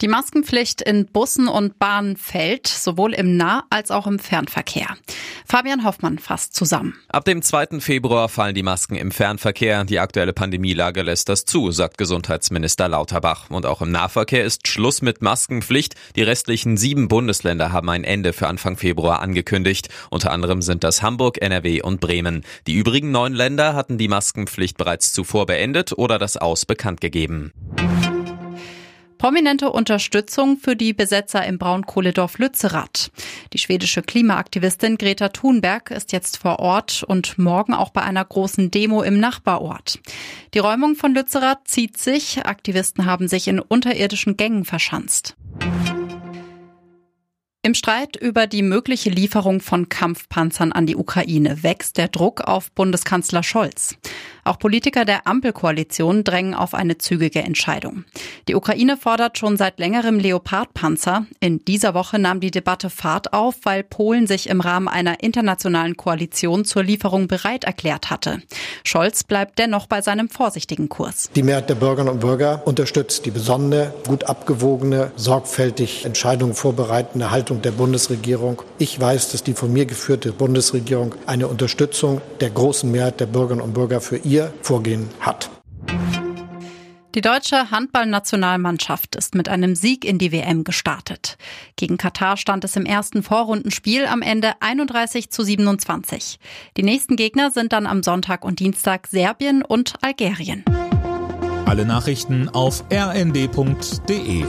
Die Maskenpflicht in Bussen und Bahnen fällt, sowohl im Nah- als auch im Fernverkehr. Fabian Hoffmann fasst zusammen. Ab dem 2. Februar fallen die Masken im Fernverkehr. Die aktuelle Pandemielage lässt das zu, sagt Gesundheitsminister Lauterbach. Und auch im Nahverkehr ist Schluss mit Maskenpflicht. Die restlichen sieben Bundesländer haben ein Ende für Anfang Februar angekündigt. Unter anderem sind das Hamburg, NRW und Bremen. Die übrigen neun Länder hatten die Maskenpflicht bereits zuvor beendet oder das Aus bekannt gegeben. Prominente Unterstützung für die Besetzer im Braunkohledorf Lützerath. Die schwedische Klimaaktivistin Greta Thunberg ist jetzt vor Ort und morgen auch bei einer großen Demo im Nachbarort. Die Räumung von Lützerath zieht sich. Aktivisten haben sich in unterirdischen Gängen verschanzt. Im Streit über die mögliche Lieferung von Kampfpanzern an die Ukraine wächst der Druck auf Bundeskanzler Scholz. Auch Politiker der Ampelkoalition drängen auf eine zügige Entscheidung. Die Ukraine fordert schon seit längerem Leopardpanzer. In dieser Woche nahm die Debatte Fahrt auf, weil Polen sich im Rahmen einer internationalen Koalition zur Lieferung bereit erklärt hatte. Scholz bleibt dennoch bei seinem vorsichtigen Kurs. Die Mehrheit der Bürgerinnen und Bürger unterstützt die besonnene, gut abgewogene, sorgfältig Entscheidungen vorbereitende Haltung der Bundesregierung. Ich weiß, dass die von mir geführte Bundesregierung eine Unterstützung der großen Mehrheit der Bürgerinnen und Bürger für ihr ihr Vorgehen hat. Die deutsche Handballnationalmannschaft ist mit einem Sieg in die WM gestartet. Gegen Katar stand es im ersten Vorrundenspiel am Ende 31 zu 27. Die nächsten Gegner sind dann am Sonntag und Dienstag Serbien und Algerien. Alle Nachrichten auf rnd.de